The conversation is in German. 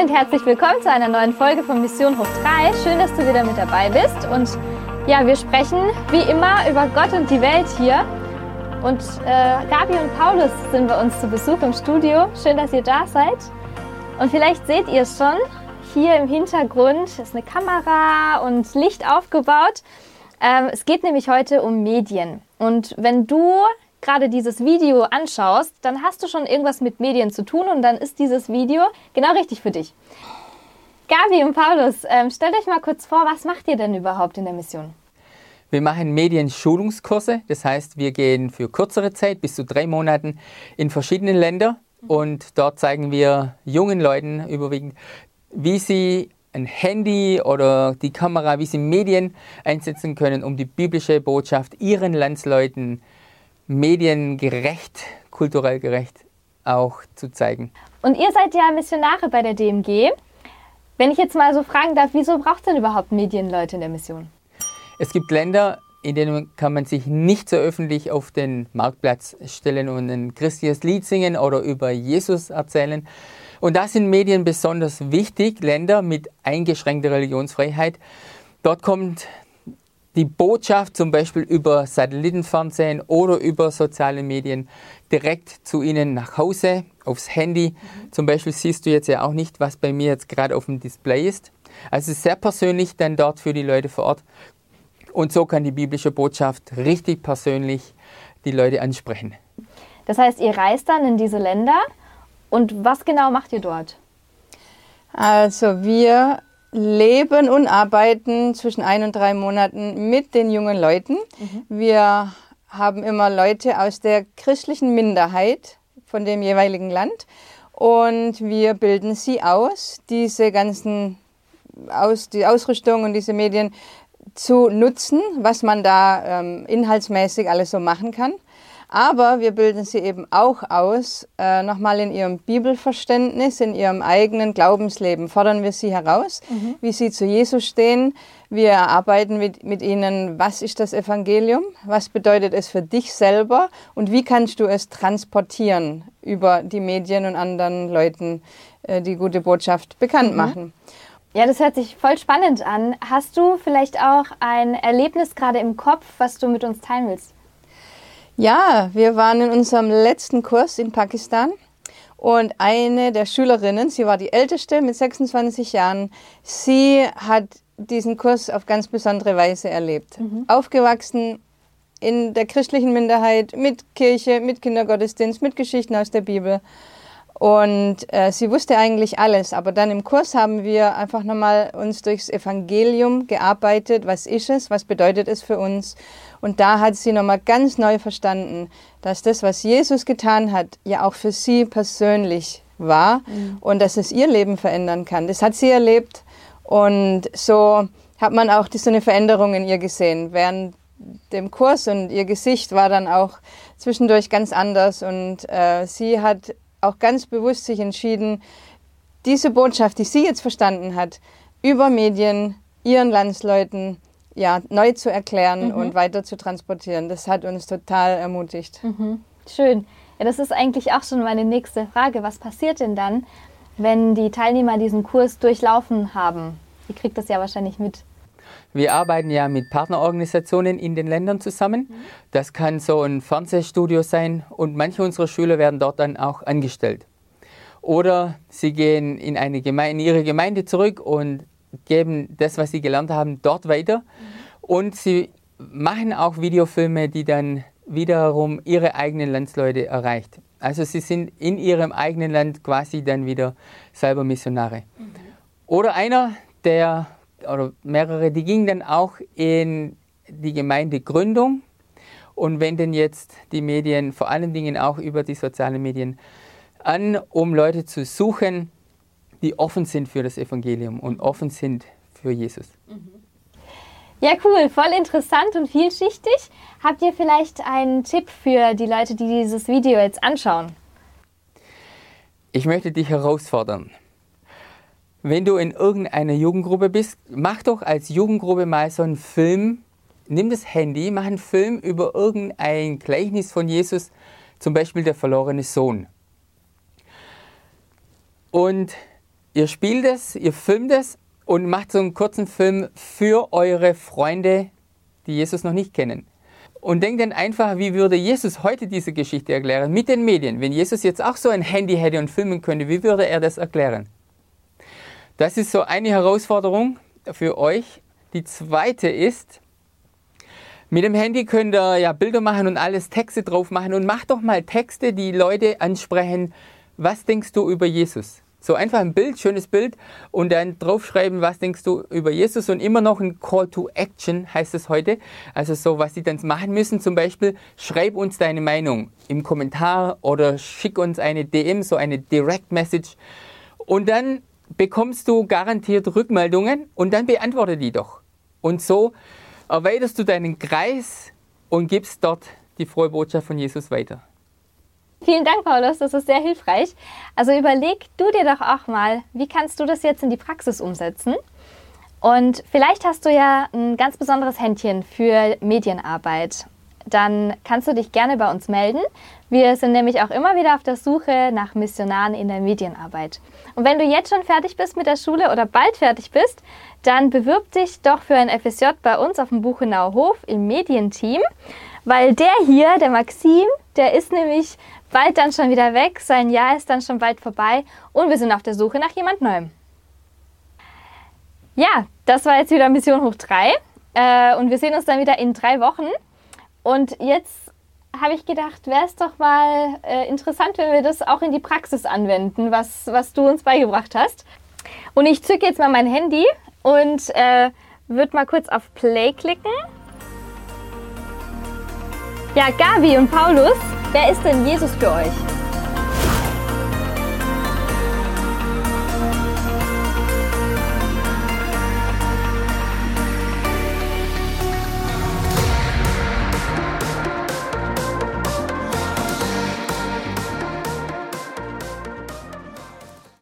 Und herzlich willkommen zu einer neuen Folge von Mission Hoch 3. Schön, dass du wieder mit dabei bist. Und ja, wir sprechen wie immer über Gott und die Welt hier. Und äh, Gabi und Paulus sind bei uns zu Besuch im Studio. Schön, dass ihr da seid. Und vielleicht seht ihr es schon. Hier im Hintergrund ist eine Kamera und Licht aufgebaut. Ähm, es geht nämlich heute um Medien. Und wenn du gerade dieses Video anschaust, dann hast du schon irgendwas mit Medien zu tun und dann ist dieses Video genau richtig für dich. Gabi und Paulus, ähm, stellt euch mal kurz vor, was macht ihr denn überhaupt in der Mission? Wir machen Medienschulungskurse, das heißt, wir gehen für kürzere Zeit, bis zu drei Monaten, in verschiedene Länder und dort zeigen wir jungen Leuten überwiegend, wie sie ein Handy oder die Kamera, wie sie Medien einsetzen können, um die biblische Botschaft ihren Landsleuten mediengerecht, kulturell gerecht auch zu zeigen. Und ihr seid ja Missionare bei der DMG. Wenn ich jetzt mal so fragen darf, wieso braucht es denn überhaupt Medienleute in der Mission? Es gibt Länder, in denen kann man sich nicht so öffentlich auf den Marktplatz stellen und ein christliches Lied singen oder über Jesus erzählen. Und da sind Medien besonders wichtig, Länder mit eingeschränkter Religionsfreiheit. Dort kommt die Botschaft zum Beispiel über Satellitenfernsehen oder über soziale Medien direkt zu Ihnen nach Hause, aufs Handy. Mhm. Zum Beispiel siehst du jetzt ja auch nicht, was bei mir jetzt gerade auf dem Display ist. Also sehr persönlich dann dort für die Leute vor Ort. Und so kann die biblische Botschaft richtig persönlich die Leute ansprechen. Das heißt, ihr reist dann in diese Länder und was genau macht ihr dort? Also wir leben und arbeiten zwischen ein und drei Monaten mit den jungen Leuten. Mhm. Wir haben immer Leute aus der christlichen Minderheit von dem jeweiligen Land und wir bilden sie aus, diese ganzen aus, die Ausrüstung und diese Medien zu nutzen, was man da ähm, inhaltsmäßig alles so machen kann. Aber wir bilden sie eben auch aus, äh, nochmal in ihrem Bibelverständnis, in ihrem eigenen Glaubensleben. Fordern wir sie heraus, mhm. wie sie zu Jesus stehen. Wir arbeiten mit, mit ihnen, was ist das Evangelium? Was bedeutet es für dich selber? Und wie kannst du es transportieren über die Medien und anderen Leuten, äh, die gute Botschaft bekannt mhm. machen? Ja, das hört sich voll spannend an. Hast du vielleicht auch ein Erlebnis gerade im Kopf, was du mit uns teilen willst? Ja, wir waren in unserem letzten Kurs in Pakistan und eine der Schülerinnen, sie war die älteste mit 26 Jahren, sie hat diesen Kurs auf ganz besondere Weise erlebt. Mhm. Aufgewachsen in der christlichen Minderheit mit Kirche, mit Kindergottesdienst, mit Geschichten aus der Bibel. Und äh, sie wusste eigentlich alles, aber dann im Kurs haben wir einfach nochmal uns durchs Evangelium gearbeitet. Was ist es? Was bedeutet es für uns? Und da hat sie nochmal ganz neu verstanden, dass das, was Jesus getan hat, ja auch für sie persönlich war mhm. und dass es ihr Leben verändern kann. Das hat sie erlebt und so hat man auch so eine Veränderung in ihr gesehen. Während dem Kurs und ihr Gesicht war dann auch zwischendurch ganz anders und äh, sie hat auch ganz bewusst sich entschieden, diese Botschaft, die sie jetzt verstanden hat, über Medien ihren Landsleuten ja, neu zu erklären mhm. und weiter zu transportieren. Das hat uns total ermutigt. Mhm. Schön. Ja, das ist eigentlich auch schon meine nächste Frage. Was passiert denn dann, wenn die Teilnehmer diesen Kurs durchlaufen haben? Ihr kriegt das ja wahrscheinlich mit. Wir arbeiten ja mit Partnerorganisationen in den Ländern zusammen. Mhm. Das kann so ein Fernsehstudio sein und manche unserer Schüler werden dort dann auch angestellt. Oder sie gehen in, eine Gemeinde, in ihre Gemeinde zurück und geben das, was sie gelernt haben, dort weiter. Mhm. Und sie machen auch Videofilme, die dann wiederum ihre eigenen Landsleute erreicht. Also sie sind in ihrem eigenen Land quasi dann wieder selber Missionare. Mhm. Oder einer, der, oder mehrere, die gingen dann auch in die Gemeindegründung und wenden jetzt die Medien, vor allen Dingen auch über die sozialen Medien, an, um Leute zu suchen, die offen sind für das Evangelium und offen sind für Jesus. Ja, cool, voll interessant und vielschichtig. Habt ihr vielleicht einen Tipp für die Leute, die dieses Video jetzt anschauen? Ich möchte dich herausfordern. Wenn du in irgendeiner Jugendgruppe bist, mach doch als Jugendgruppe mal so einen Film. Nimm das Handy, mach einen Film über irgendein Gleichnis von Jesus, zum Beispiel der verlorene Sohn. Und ihr spielt es, ihr filmt es und macht so einen kurzen Film für eure Freunde, die Jesus noch nicht kennen. Und denkt dann einfach, wie würde Jesus heute diese Geschichte erklären mit den Medien? Wenn Jesus jetzt auch so ein Handy hätte und filmen könnte, wie würde er das erklären? Das ist so eine Herausforderung für euch. Die zweite ist, mit dem Handy könnt ihr ja Bilder machen und alles Texte drauf machen und macht doch mal Texte, die Leute ansprechen. Was denkst du über Jesus? So einfach ein Bild, schönes Bild und dann draufschreiben, was denkst du über Jesus und immer noch ein Call to Action heißt es heute. Also so, was sie dann machen müssen, zum Beispiel, schreib uns deine Meinung im Kommentar oder schick uns eine DM, so eine Direct Message und dann bekommst du garantiert Rückmeldungen und dann beantworte die doch. Und so erweiterst du deinen Kreis und gibst dort die frohe Botschaft von Jesus weiter. Vielen Dank, Paulus, das ist sehr hilfreich. Also überleg du dir doch auch mal, wie kannst du das jetzt in die Praxis umsetzen? Und vielleicht hast du ja ein ganz besonderes Händchen für Medienarbeit. Dann kannst du dich gerne bei uns melden. Wir sind nämlich auch immer wieder auf der Suche nach Missionaren in der Medienarbeit. Und wenn du jetzt schon fertig bist mit der Schule oder bald fertig bist, dann bewirb dich doch für ein FSJ bei uns auf dem Buchenauer Hof im Medienteam, weil der hier, der Maxim, der ist nämlich bald dann schon wieder weg, sein Jahr ist dann schon bald vorbei und wir sind auf der Suche nach jemand Neuem. Ja, das war jetzt wieder Mission Hoch 3 äh, und wir sehen uns dann wieder in drei Wochen. Und jetzt habe ich gedacht, wäre es doch mal äh, interessant, wenn wir das auch in die Praxis anwenden, was, was du uns beigebracht hast. Und ich zücke jetzt mal mein Handy und äh, würde mal kurz auf Play klicken. Ja, Gabi und Paulus, wer ist denn Jesus für euch?